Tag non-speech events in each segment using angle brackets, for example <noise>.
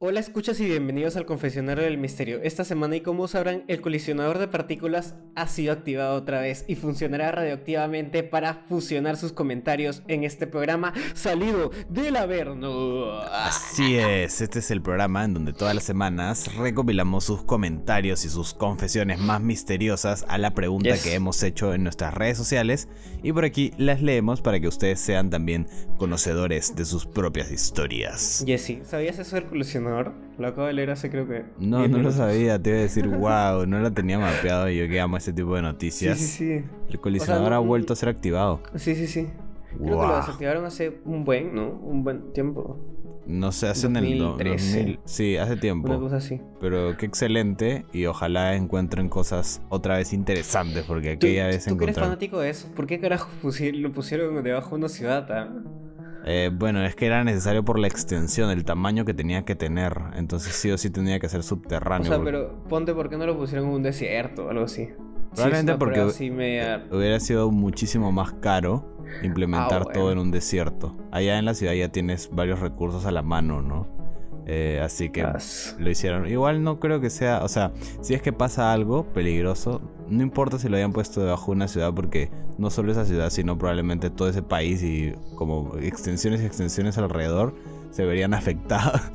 Hola escuchas y bienvenidos al confesionario del misterio. Esta semana y como sabrán, el colisionador de partículas ha sido activado otra vez y funcionará radioactivamente para fusionar sus comentarios en este programa salido del Averno. Así es, este es el programa en donde todas las semanas recopilamos sus comentarios y sus confesiones más misteriosas a la pregunta Yes. que hemos hecho en nuestras redes sociales y por aquí las leemos para que ustedes sean también conocedores de sus propias historias. Jesse, ¿sabías eso del colisionador? Lo acabo de leer hace creo que. No, 10 no lo sabía, te iba a decir, <laughs> wow, no lo tenía mapeado y yo que amo ese tipo de Sí, noticias. sí, sí. El colisionador no- ha vuelto a ser activado. Sí, sí, sí. Creo que lo Wow. desactivaron hace un buen, ¿no? Un buen tiempo. No sé, hace en el do- 2013. 2000 Sí, hace Una tiempo. cosa así. Pero qué excelente y ojalá encuentren cosas otra vez interesantes porque ¿Tú, aquella vez tú que eres fanático de eso, ¿por qué carajo lo pusieron debajo de una ciudad? ah? Eh, bueno, es que era necesario por la extensión, el tamaño que tenía que tener. Entonces sí o sí tenía que ser O subterráneo. sea, porque pero ponte por qué no lo pusieron en un desierto o algo así. Probablemente Sí, porque- así media- Hubiera sido muchísimo más caro implementar Ah, bueno. todo en un desierto. Allá en la ciudad ya tienes varios recursos a la mano, ¿no? Eh, así que As- lo hicieron. Igual no creo que sea, o sea, si es que pasa algo peligroso, no importa si lo hayan puesto debajo de una ciudad porque no solo esa ciudad, sino probablemente todo ese país y como extensiones y extensiones alrededor se verían <laughs> afectadas.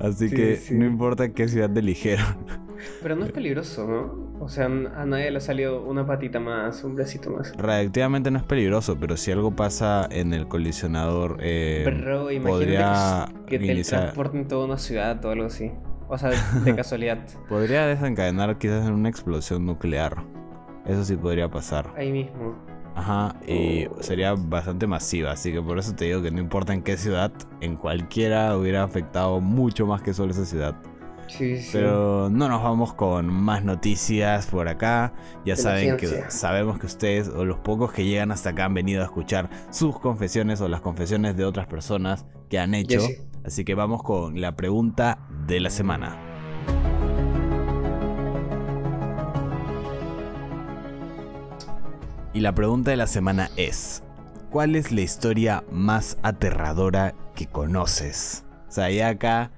Así Sí, que sí. no importa qué ciudad eligieron. <laughs> Pero no es peligroso, ¿no? O sea, a nadie le ha salido una patita más, un bracito más. Radiactivamente no es peligroso, pero si algo pasa en el colisionador, eh, Pero imagínate podría que, que iniciar- teletransporten toda una ciudad o algo así. O sea, de <laughs> casualidad. podría desencadenar quizás en una explosión nuclear. Eso sí podría pasar. Ahí mismo. Ajá, y sería bastante masiva, así que por eso te digo que no importa en qué ciudad, en cualquiera hubiera afectado mucho más que solo esa ciudad. Sí, sí. Pero no nos vamos con más noticias por acá. Ya De saben que sabemos que ustedes o los pocos que llegan hasta acá han venido a escuchar sus confesiones o las confesiones de otras personas que han hecho. Así que vamos con la pregunta de la semana. Y la pregunta de la semana es, ¿cuál es la historia más aterradora que conoces? O sea, ya acá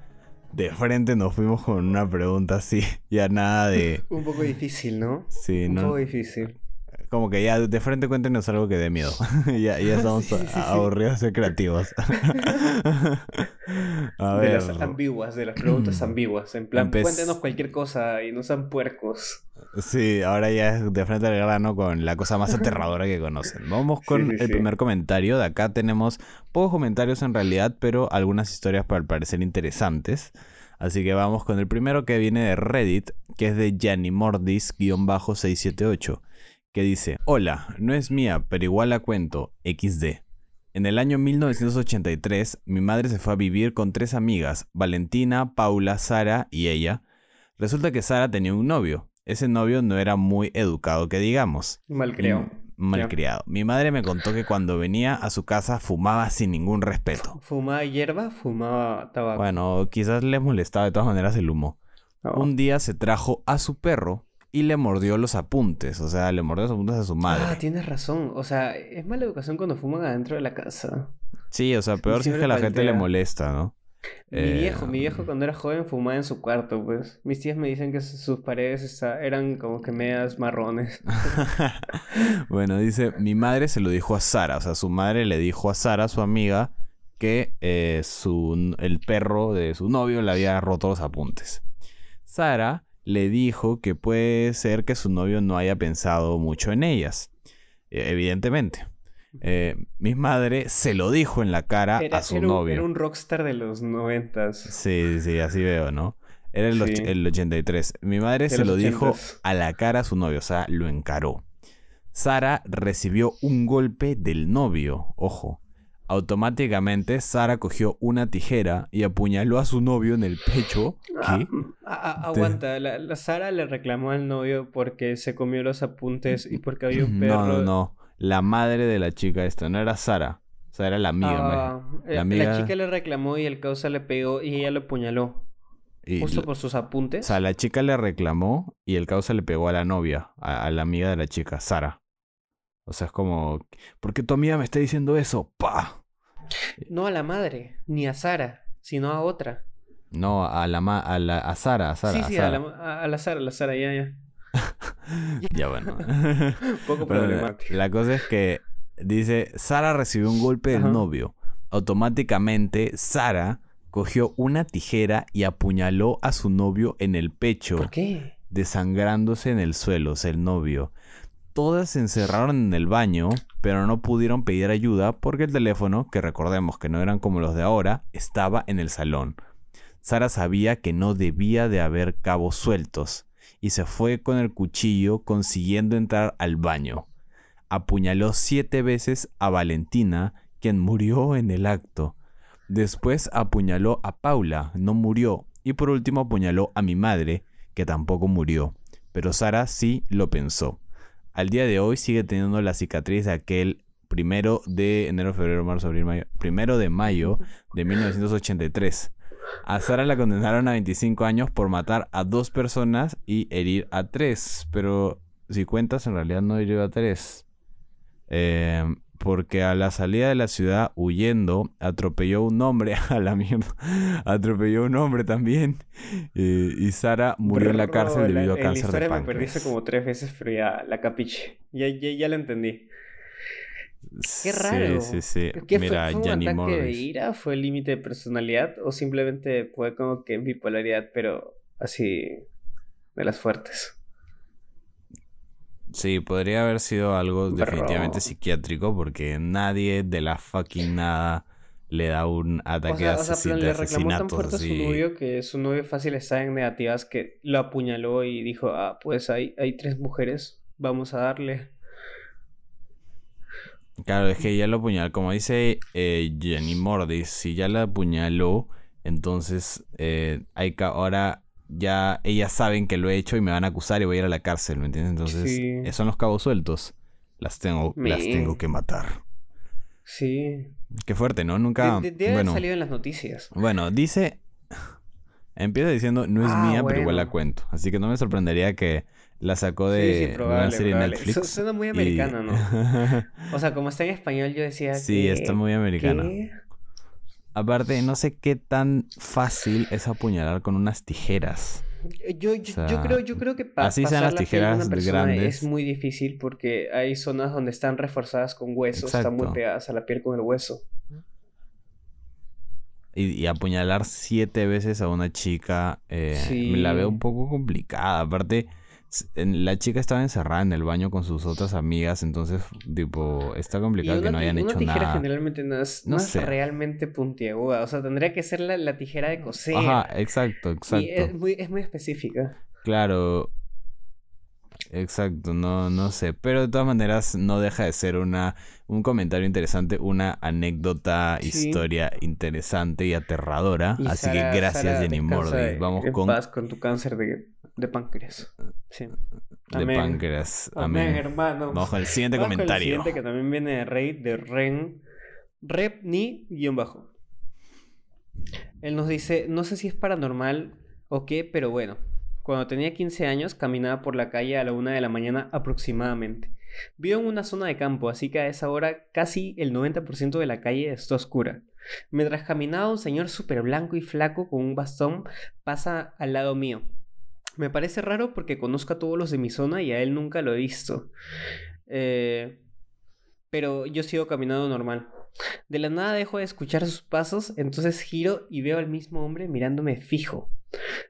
de frente nos fuimos con una pregunta así, <laughs> ya nada de... <laughs> Un poco difícil, ¿no? Sí, Un no, poco difícil. como que ya de frente cuéntenos algo que dé miedo. <laughs> ya, ya estamos Sí, sí, sí, aburridos de creativos. A de ver. las ambiguas, de las preguntas ambiguas. En plan, Empe- cuéntenos cualquier cosa y no sean puercos. Sí, ahora ya es de frente al grano con la cosa más aterradora que conocen. Vamos <laughs> con Sí, sí, el sí. primer comentario. De acá tenemos pocos comentarios en realidad, pero algunas historias para parecer interesantes. Así que vamos con el primero que viene de Reddit, que es de Janimordis-678, que dice, Hola, no es mía, pero igual la cuento, XD. En el año 1983, mi madre se fue a vivir con tres amigas, Valentina, Paula, Sara y ella. Resulta que Sara tenía un novio. Ese novio no era muy educado, que digamos. Mal creo. Mi- Malcriado. Mi madre me contó que cuando venía a su casa fumaba sin ningún respeto. Fumaba hierba, fumaba tabaco. Bueno, quizás le molestaba de todas maneras el humo. Oh. Un día se trajo a su perro y le mordió los apuntes. O sea, le mordió los apuntes a su madre. Ah, tienes razón. O sea, es mala educación cuando fuman adentro de la casa. Sí, o sea, peor si es que a la gente le molesta, ¿no? Mi Eh, viejo, mi viejo cuando era joven fumaba en su cuarto, pues. Mis tías me dicen que sus paredes eran como que medias marrones. <laughs> bueno, dice, mi madre se lo dijo a Sara, o sea, su madre le dijo a Sara, su amiga, que eh, su, el perro de su novio le había roto los apuntes. Sara le dijo que puede ser que su novio no haya pensado mucho en ellas, eh, evidentemente. Eh, mi madre se lo dijo en la cara Era, a su era un, novio. era un rockstar de los noventas. Sí, sí, así veo, ¿no? Era el, Sí. el 83. Mi madre De se lo dijo 80s. a la cara a su novio, o sea, lo encaró. Sara recibió un golpe del novio, ojo. Automáticamente Sara cogió una tijera y apuñaló a su novio en el pecho. Ah, aguanta, la, la Sara le reclamó al novio porque se comió los apuntes y porque había un perro. No, no, no. La madre de la chica esta, no era Sara. O sea, era la amiga. Ah, eh, la amiga- chica le reclamó y el causa le pegó y ella lo apuñaló. y Justo la- por sus O apuntes. sea, la chica le reclamó y el causa le pegó a la novia, a, a la amiga de la chica, Sara. O sea, es como, ¿por qué tu amiga me está diciendo eso? ¡Pah! No a la madre, ni a Sara, sino a otra. No, a la, ma- a la a Sara, a Sara. sí, sí, a Sara. la, a, a la Sara, a la Sara, ya, ya. <laughs> Ya bueno. <laughs> Poco problemático. la cosa es que dice, Sara recibió un golpe del Ajá. novio. Automáticamente, Sara cogió una tijera y apuñaló a su novio en el pecho, ¿Por qué? desangrándose en el suelo, o sea, el novio. Todas se encerraron en el baño, pero no pudieron pedir ayuda porque el teléfono, que recordemos que no eran como los de ahora, estaba en el salón. Sara sabía que no debía de haber cabos sueltos y se fue con el cuchillo consiguiendo entrar al baño. Apuñaló siete veces a Valentina, quien murió en el acto. Después apuñaló a Paula, no murió. Y por último apuñaló a mi madre, que tampoco murió. Pero Sara sí lo pensó. Al día de hoy sigue teniendo la cicatriz de aquel primero de enero, febrero, marzo, abril, mayo. Primero de mayo de 1983. A Sara la condenaron a 25 años por matar a dos personas y herir a tres. Pero si cuentas, en realidad no hirió a tres. Eh, porque a la salida de la ciudad, huyendo, atropelló un hombre. <laughs> A la mierda. Atropelló un hombre también. Eh, y Sara murió en la cárcel debido a cáncer la historia de me perdiste páncreas. como tres veces, pero ya la capiche. Ya, ya, ya la entendí. Qué raro. Sí, sí, ¿Qué Mira, fue, fue un ataque de ira? ¿Fue el límite de personalidad? ¿O simplemente fue como que bipolaridad, pero así de las fuertes? Sí, podría haber sido algo definitivamente psiquiátrico porque nadie de la fucking nada le da un O ataque sea, de o sea, de le reclamó tan fuerte a su novio que su novio fácil estaba en negativas que lo apuñaló y dijo, ah, pues hay, hay tres mujeres, vamos a darle. Claro, es que ya lo apuñaló. Como dice eh, Jenny Mordis, si ya la apuñaló, entonces eh, hay que ahora ya ellas saben que lo he hecho y me van a acusar y voy a ir a la cárcel, ¿me entiendes? Entonces, Sí. son los cabos sueltos. Las tengo, las tengo que matar. Sí. Qué fuerte, ¿no? Nunca. De- de- debe bueno, haber salido en las noticias. bueno, dice. <laughs> Empieza diciendo, no es Ah, mía, pero igual la cuento. Así que no me sorprendería que la sacó de, sí, una serie probable. Netflix. Su- suena muy y- americana, ¿no? <laughs> O sea, como está en español, yo decía sí, que... está muy americana. ¿qué? Aparte, no sé qué tan fácil es apuñalar con unas tijeras. Yo, yo, sea, yo creo, yo creo que para así sean las tijeras grandes. es muy difícil porque hay zonas donde están reforzadas con huesos, están muy pegadas a la piel con el hueso. Y, y apuñalar siete veces a una chica, eh, Sí. la veo un poco complicada. Aparte, la chica estaba encerrada en el baño con sus otras amigas, entonces, tipo, está Y complicado que no hayan hecho tijera nada. generalmente no es, No no sé. es realmente puntiaguda, o sea, tendría que ser la, la tijera de coser. Ajá, exacto, Y exacto. es muy, es muy específica. Claro. Exacto, no, no sé. Pero de todas maneras no deja de ser una, un comentario interesante, una anécdota, Sí. historia interesante y aterradora. Y Así Sara- que gracias, Sara, Jenny Mordis. Vamos en con paz con tu cáncer de, de páncreas. Sí. de Amén. páncreas. Amén, Amén. hermano. Vamos con el siguiente Vamos con el comentario. siguiente que también viene de Rey, de Ren. Rep ni guion bajo. Él nos dice, no sé si es paranormal o qué, pero bueno. Cuando tenía 15 años caminaba por la calle a la una de la mañana aproximadamente. Vivo en una zona de campo, así que a esa hora casi el 90% de la calle está oscura. Mientras caminaba un señor súper blanco y flaco con un bastón pasa al lado mío. Me parece raro porque conozco a todos los de mi zona y a él nunca lo he visto. Eh, pero yo sigo caminando normal. De la nada dejo de escuchar sus pasos, entonces giro y veo al mismo hombre mirándome fijo.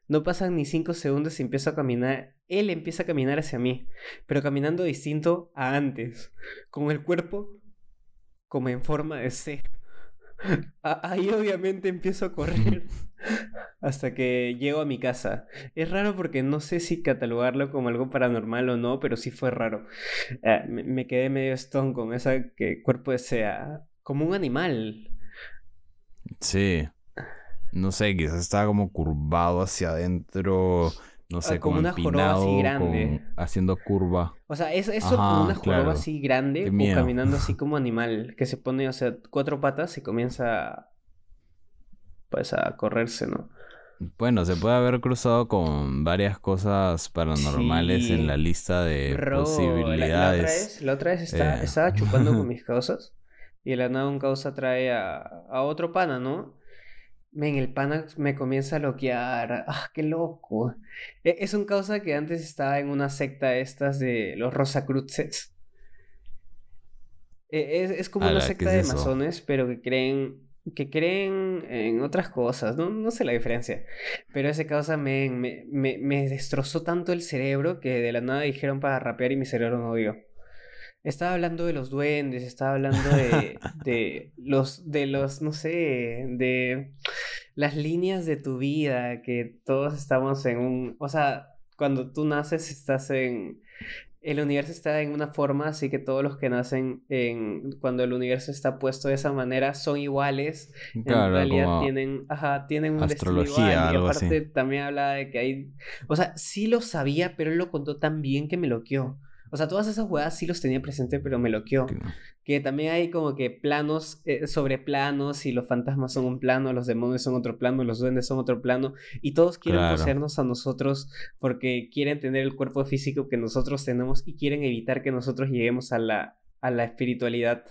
No pasan ni cinco segundos y empiezo a caminar. Él empieza a caminar hacia mí, pero caminando distinto a antes, con el cuerpo como en forma de C. Ahí obviamente empiezo a correr <laughs> hasta que llego a mi casa. Es raro porque no sé si catalogarlo como algo paranormal o no, pero sí fue raro. Eh, me, quedé medio stone con esa que cuerpo sea como un animal. Sí. No sé, quizás estaba como curvado hacia adentro. No sé, Ah, como como, una joroba así grande. con- haciendo curva. O sea, ¿es eso Ajá, como una joroba claro. así grande o caminando así <laughs> como animal que se pone, o sea, cuatro patas y comienza pues a correrse, ¿no? Bueno, se puede haber cruzado con varias cosas paranormales Sí. en la lista de Bro, la- La, otra posibilidades. vez, la otra vez está- Eh. estaba chupando con <laughs> mis causas y de la nada un causa trae a, a otro pana, ¿no? Men, el pana me comienza a loquear. ¡Ah, qué loco! E, es un causa que antes estaba en una secta estas de los Rosacruces. E, es, es como una secta de masones, pero que creen que creen en otras cosas, no, no sé la diferencia, pero ese causa me, me, me, destrozó tanto el cerebro que de la nada dijeron para rapear y mi cerebro no dio. Estaba hablando de los duendes, estaba hablando de, <laughs> de los, de los, no sé, de las líneas de tu vida, que todos estamos en un, o sea, cuando tú naces estás en, el universo está en una forma, así que todos los que nacen en cuando el universo está puesto de esa manera son iguales. en realidad tienen, ajá, tienen un astrología, destino Y aparte también hablaba de que hay, o sea, sí lo sabía, pero él lo contó tan bien que me loqueó. O sea, todas esas jugadas sí los tenía presente, pero me loqueó. Que también hay como que planos eh, sobre planos y los fantasmas son un plano, los demonios son otro plano, los duendes son otro plano y todos quieren poseernos a nosotros porque quieren tener el cuerpo físico que nosotros tenemos y quieren evitar que nosotros lleguemos a la, a la espiritualidad.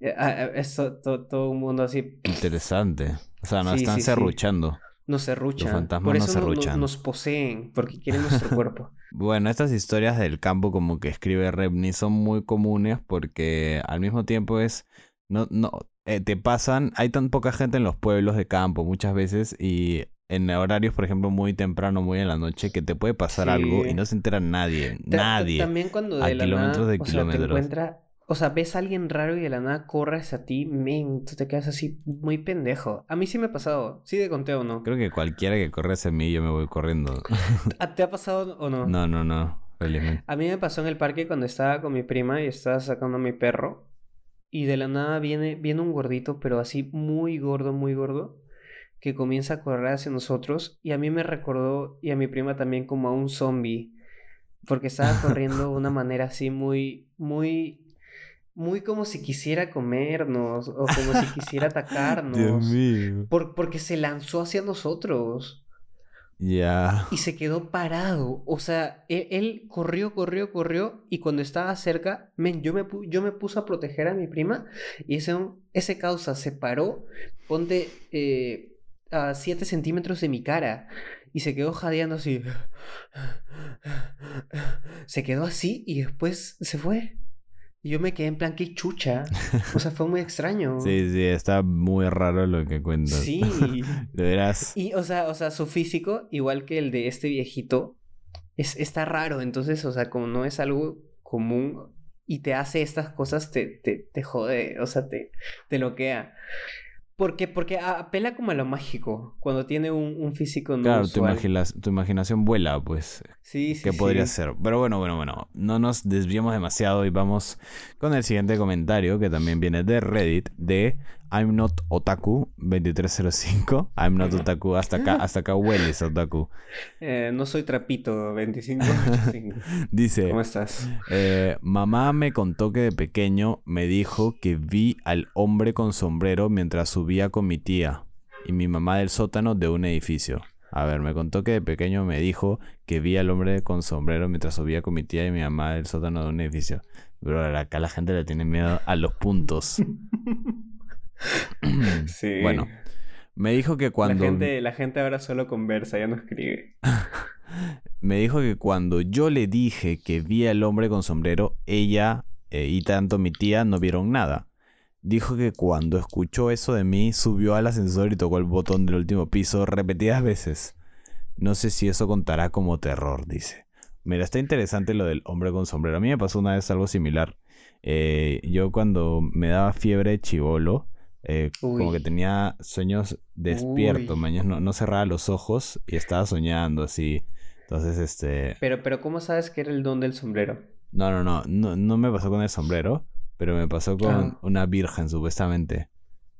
Eh, eso, todo, un mundo así. Interesante. O sea, nos están serruchando. Nos serruchan. Los fantasmas Por eso nos, nos poseen, porque quieren nuestro <laughs> cuerpo. Bueno, estas historias del campo como que escribe Repni son muy comunes porque al mismo tiempo es... No, no, eh, te pasan, hay tan poca gente en los pueblos de campo muchas veces y en horarios, por ejemplo, muy temprano, muy en la noche, que te puede pasar algo y no se entera nadie, nadie. También cuando de kilómetros de kilómetros. O sea, ves a alguien raro y de la nada corres a ti, men, tú te quedas así muy pendejo. A mí sí me ha pasado. ¿Sí de conté o no? Creo que cualquiera que corre hacia mí, yo me voy corriendo. <laughs> ¿Te ha pasado o no? No, no, no. A mí me pasó en el parque cuando estaba con mi prima y estaba sacando a mi perro. Y de la nada viene, viene un gordito, pero así muy gordo, muy gordo, que comienza a correr hacia nosotros. Y a mí me recordó, y a mi prima también, como a un zombie. Porque estaba <laughs> corriendo de una manera así muy, muy muy como si quisiera comernos o como si quisiera <laughs> atacarnos. Dios mío. porque se lanzó hacia nosotros. Ya. Y se quedó parado. O sea, e, él, corrió, corrió, corrió. Y cuando estaba cerca, men, yo me, yo me puse a proteger a mi prima. Y ese, ese causa se paró, ponte eh, a 7 centímetros de mi cara. Y se quedó jadeando así. Se quedó así y después se fue. Y yo me quedé en plan, qué chucha. O sea, fue muy extraño. <laughs> sí, sí, está muy raro lo que cuentas. Sí. <laughs> de veras. Y, o sea, o sea, su físico, igual que el de este viejito, es, está raro. Entonces, o sea, como no es algo común y te hace estas cosas, te, te, te jode, o sea, te, te loquea. Porque, porque apela como a lo mágico, cuando tiene un, físico no Claro, tu, tu, imaginación vuela, pues. Sí, sí, ¿Qué podría ser? Pero bueno, bueno, bueno, no nos desviemos demasiado y vamos con el siguiente comentario, que también viene de Reddit, de I'm not otaku 2305. I'm not otaku. Hasta acá, hasta acá hueles otaku. Eh, no soy trapito 2585. <laughs> Dice. ¿Cómo estás? Eh, mamá me contó que de pequeño me dijo que vi al hombre con sombrero mientras subía con mi tía y mi mamá del sótano de un edificio. A ver, me contó que de pequeño me dijo que vi al hombre con sombrero mientras subía con mi tía y mi mamá del sótano de un edificio. Pero acá la gente le tiene miedo a los puntos. <laughs> sí. <clears throat> Bueno, me dijo que cuando... La gente, la gente ahora solo conversa, ya no escribe. <laughs> me dijo que cuando yo le dije que vi al hombre con sombrero, ella eh, y tanto mi tía no vieron nada. Dijo que cuando escuchó eso de mí, subió al ascensor y tocó el botón del último piso repetidas veces. No sé si eso contará como terror, dice. Mira, está interesante lo del hombre con sombrero. A mí me pasó una vez algo similar. Eh, yo cuando me daba fiebre chivolo, eh, como que tenía sueños despiertos, no, no, cerraba los ojos y estaba soñando así. Entonces, este... Pero, pero, ¿cómo sabes que era el don del sombrero? No, no, no, no, no me pasó con el sombrero, pero me pasó con ah. una virgen, supuestamente.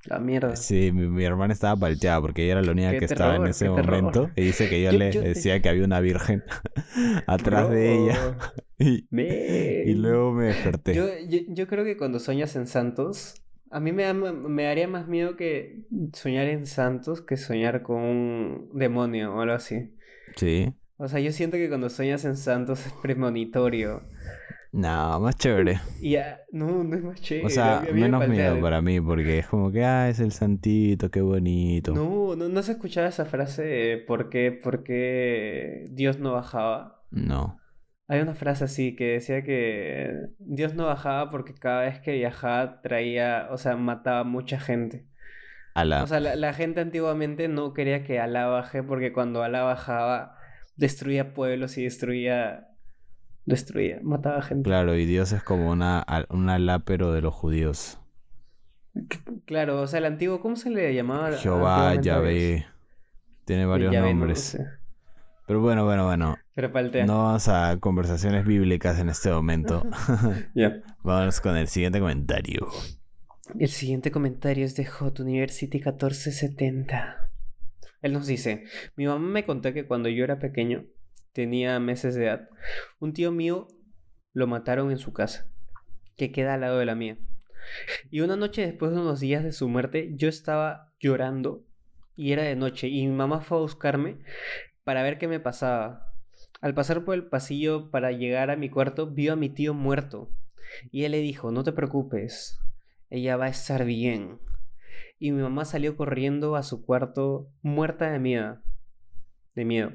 La mierda. Sí, mi, hermana estaba palteada porque ella era la única que estaba en ese momento. Y dice que yo, <laughs> le decía que había una virgen <laughs> atrás de ella. <laughs> y, y, luego me desperté. Yo, yo, yo, creo que cuando sueñas en santos, a mí me, me daría más miedo que soñar en santos que soñar con un demonio o algo así. Sí. O sea, yo siento que cuando sueñas en santos es premonitorio. No, más chévere. Y ya, no, no es más chévere. O sea, me menos miedo para mí, porque es como que, ah, es el santito, qué bonito. No, no, no se escuchaba esa frase de ¿por qué, por qué Dios no bajaba? No. Hay una frase así que decía que Dios no bajaba porque cada vez que viajaba traía, o sea, mataba mucha gente. Ala. O sea, la, la gente antiguamente no quería que Alá baje porque cuando Alá bajaba destruía pueblos y destruía, destruía, mataba gente. Claro, y Dios es como una, un Alá, pero de los judíos. Claro, o sea, el antiguo, ¿cómo se le llamaba? Jehová? Yahvé. Tiene varios Yahvé, no lo nombres. sé. Pero bueno, bueno, bueno. Pero paltea. No vamos a conversaciones bíblicas en este momento. <laughs> <laughs> Ya. Vamos con el siguiente comentario. El siguiente comentario es de Hot University 1470. Él nos dice, mi mamá me contó que cuando yo era pequeño, tenía meses de edad, un tío mío lo mataron en su casa, que queda al lado de la mía. Y una noche después de unos días de su muerte, yo estaba llorando y era de noche y mi mamá fue a buscarme para ver qué me pasaba. Al pasar por el pasillo para llegar a mi cuarto, vio a mi tío muerto. Y él le dijo, no te preocupes, ella va a estar bien. Y mi mamá salió corriendo a su cuarto muerta de miedo. De miedo.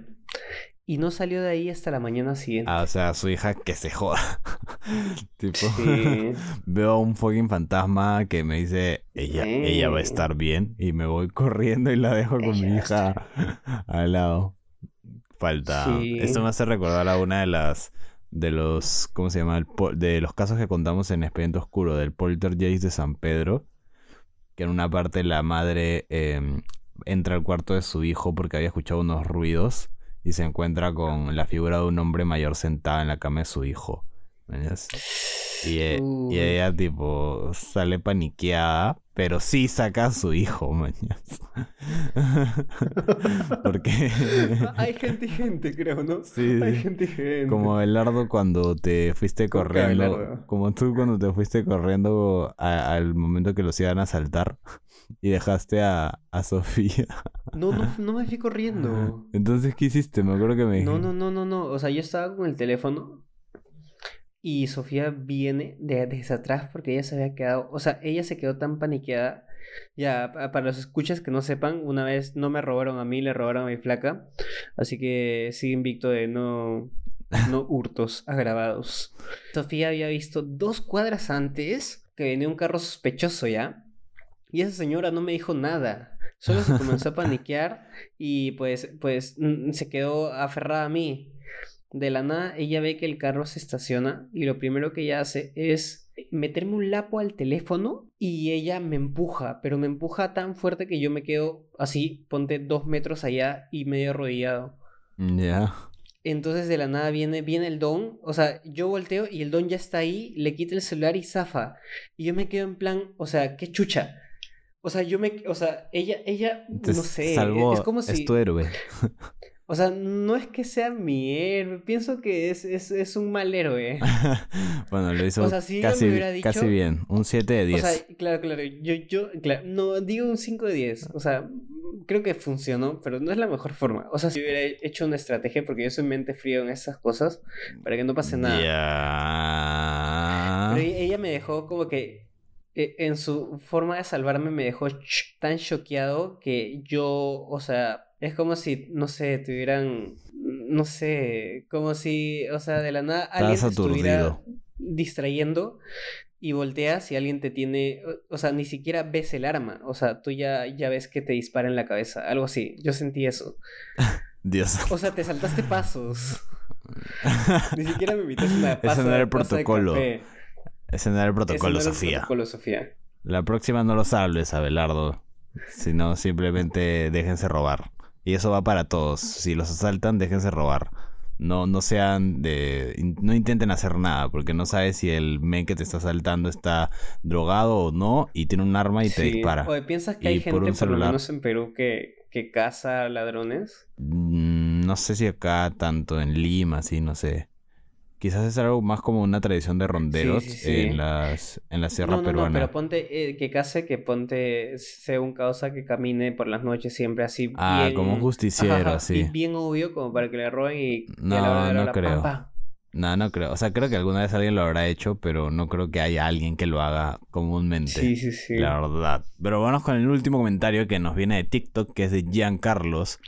Y no salió de ahí hasta la mañana siguiente. Ah, o sea, su hija que se joda. <laughs> tipo, Sí. <laughs> veo a un fucking fantasma que me dice, ella, ella va a estar bien. Y me voy corriendo y la dejo con Ella mi hija al lado. Falta. Sí. Esto me hace recordar a una de las. De los. ¿Cómo se llama? El de los casos que contamos en Expediente Oscuro, del poltergeist de San Pedro. Que en una parte la madre em, entra al cuarto de su hijo porque había escuchado unos ruidos. Y se encuentra con la figura de un hombre mayor sentada en la cama de su hijo. Y, e- y ella, tipo, sale paniqueada, pero sí saca a su hijo, mañas. <laughs> Porque. Hay gente y gente, creo, ¿no? Sí, Hay gente y gente. Como Belardo cuando te fuiste ¿Cómo que corriendo. Como tú cuando te fuiste corriendo a- al momento que los iban a saltar. Y dejaste a, a Sofía. No, no, no me fui corriendo. Entonces, ¿qué hiciste? Me acuerdo que me No, dijiste- no, no, no, no. O sea, yo estaba con el teléfono y Sofía viene de, desde atrás porque ella se había quedado, o sea, ella se quedó tan paniqueada. Ya, pa- para los escuchas que no sepan, una vez no me robaron a mí, le robaron a mi flaca. Así que sigue invicto de no, no hurtos agravados. Sofía había visto dos cuadras antes que venía un carro sospechoso ya. Y esa señora no me dijo nada. Solo se comenzó a <laughs> paniquear y pues, pues mm, se quedó aferrada a mí. De la nada, ella ve que el carro se estaciona y lo primero que ella hace es meterme un lapo al teléfono y ella me empuja, pero me empuja tan fuerte que yo me quedo así, ponte dos metros allá y medio arrodillado. Ya. Entonces de la nada viene, viene el don, o sea, yo volteo y el don ya está ahí, le quita el celular y zafa. Y yo me quedo en plan, o sea, qué chucha. O sea, yo me, o sea, ella, ella, Te no sé, salvó, es como si, es tu héroe. <laughs> o sea, no es que sea mi héroe, pienso que es, es, es un mal héroe. <laughs> bueno, lo hizo O sea, si me casi, hubiera dicho- casi bien. Un 7 de O 10. sea, claro, claro, yo, yo, claro, no digo un 5 de 10, o sea, creo que funcionó, pero no es la mejor forma. O sea, si hubiera hecho una estrategia, porque yo soy mente frío en esas cosas, para que no pase nada. Ya. Pero e- ella me dejó como que eh, en su forma de salvarme me dejó tan choqueado que yo, o sea, es como si, no sé, tuvieran, no sé, como si, o sea, de la nada alguien te estuviera distrayendo y volteas y alguien te tiene, o, o sea, ni siquiera ves el arma, o sea, tú ya, ya ves que te dispara en la cabeza, algo así, yo sentí eso. <laughs> Dios. O sea, te saltaste pasos. <laughs> Ni siquiera me invitaste una Ese taza, no era el protocolo. Ese no era el Ese protocolo, no era el Sofía. protocolo, Sofía. La próxima no lo salves, Abelardo. Sino simplemente déjense robar. Y eso va para todos. Si los asaltan, déjense robar. No, no sean de. No intenten hacer nada, porque no sabes si el men que te está asaltando está drogado o no, y tiene un arma y te dispara. Oye, ¿piensas que Y hay por gente, un por, lo celular. menos en Perú, que, que caza ladrones? Mm, No sé si acá tanto en Lima, sí, no sé. Quizás es algo más como una tradición de ronderos sí, sí. en las en la sierra No, no, no, peruana. pero ponte eh, que case, que ponte, sea un causa que camine por las noches siempre así Ah, bien... como un justiciero, Ajá, ajá, así. bien obvio como para que le roben y, No, a la la no hora, creo. No, no creo. O sea, creo que alguna vez alguien lo habrá hecho, pero no creo que haya alguien que lo haga comúnmente. Sí, sí, sí. La verdad. Pero vamos con el último comentario que nos viene de TikTok, que es de Gian Carlos.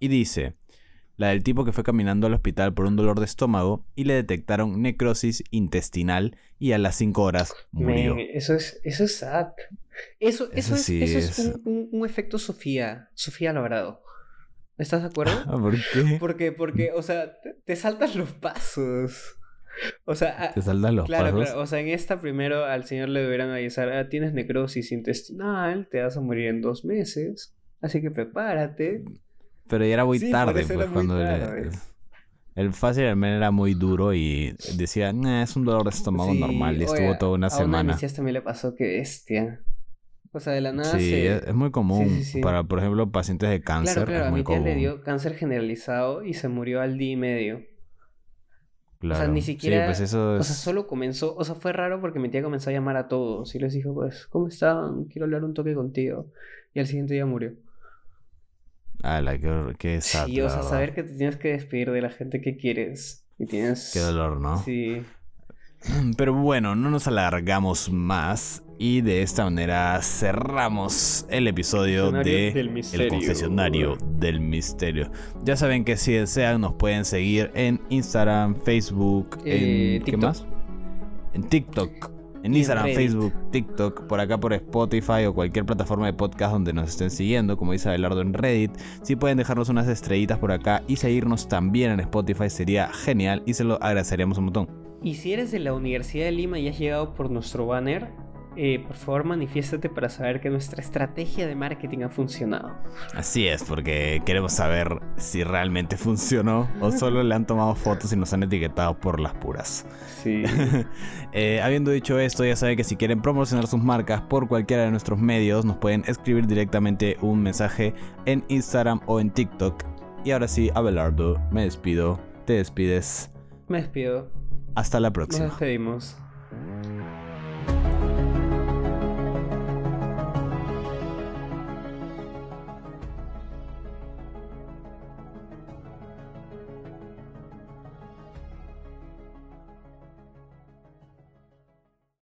Y dice: La del tipo que fue caminando al hospital por un dolor de estómago y le detectaron necrosis intestinal y a las 5 horas murió. Eso es, eso es sad. Eso, eso, Eso es, eso es un, un- un efecto Sofía. Sofía Logrado. ¿Estás de acuerdo? Ah, <laughs> ¿Por qué? Porque, porque, o sea, te, te saltas los pasos. O sea, a- Te saldan los claro, pasos. claro. O sea, en esta primero al señor le deberán avisar, ah, tienes necrosis intestinal, te vas a morir en dos meses. Así que prepárate. Pero ya era muy Sí, tarde, pues, era muy cuando le- tarde. El fácil era muy duro y decía, "Nah, es un dolor de estómago Sí, normal. Y oye, estuvo toda una A semana. tías también le pasó que bestia. O sea, de la nada Sí, se... es, es muy común sí, sí. para, por ejemplo, pacientes de cáncer. Claro, claro, es a muy mi tía común. le dio cáncer generalizado y se murió al día y medio. Claro. ni Sí, siquiera- pues eso O sea, solo comenzó, o sea, fue raro porque mi tía comenzó a llamar a todos y les dijo, pues, ¿cómo están? Quiero hablar un toque contigo. Y al siguiente día murió. Ala, qué, qué sad, Sí, o sea, saber que te tienes que despedir de la gente que quieres y tienes... Qué dolor, ¿no? Sí. <clears throat> Pero bueno, no nos alargamos más y de esta manera cerramos el episodio de del El confesionario del misterio. Ya saben que si desean nos pueden seguir en Instagram, Facebook, Eh, en ¿qué TikTok. más? En TikTok. En Y Instagram. Facebook, TikTok, por acá por Spotify o cualquier plataforma de podcast donde nos estén siguiendo, como dice Abelardo en Reddit. Si pueden dejarnos unas estrellitas por acá y seguirnos también en Spotify sería genial y se lo agradeceríamos un montón. Y si eres de la Universidad de Lima y has llegado por nuestro banner, eh, por favor manifiéstate para saber que nuestra estrategia de marketing ha funcionado. Así es, porque queremos saber si realmente <laughs> funcionó o solo le han tomado fotos y nos han etiquetado por las puras. Sí. <laughs> Eh, habiendo dicho esto, ya saben que si quieren promocionar sus marcas por cualquiera de nuestros medios, nos pueden escribir directamente un mensaje en Instagram o en TikTok. Y ahora sí, Abelardo, me despido, te despides. Me despido. Hasta la Nos próxima. despedimos.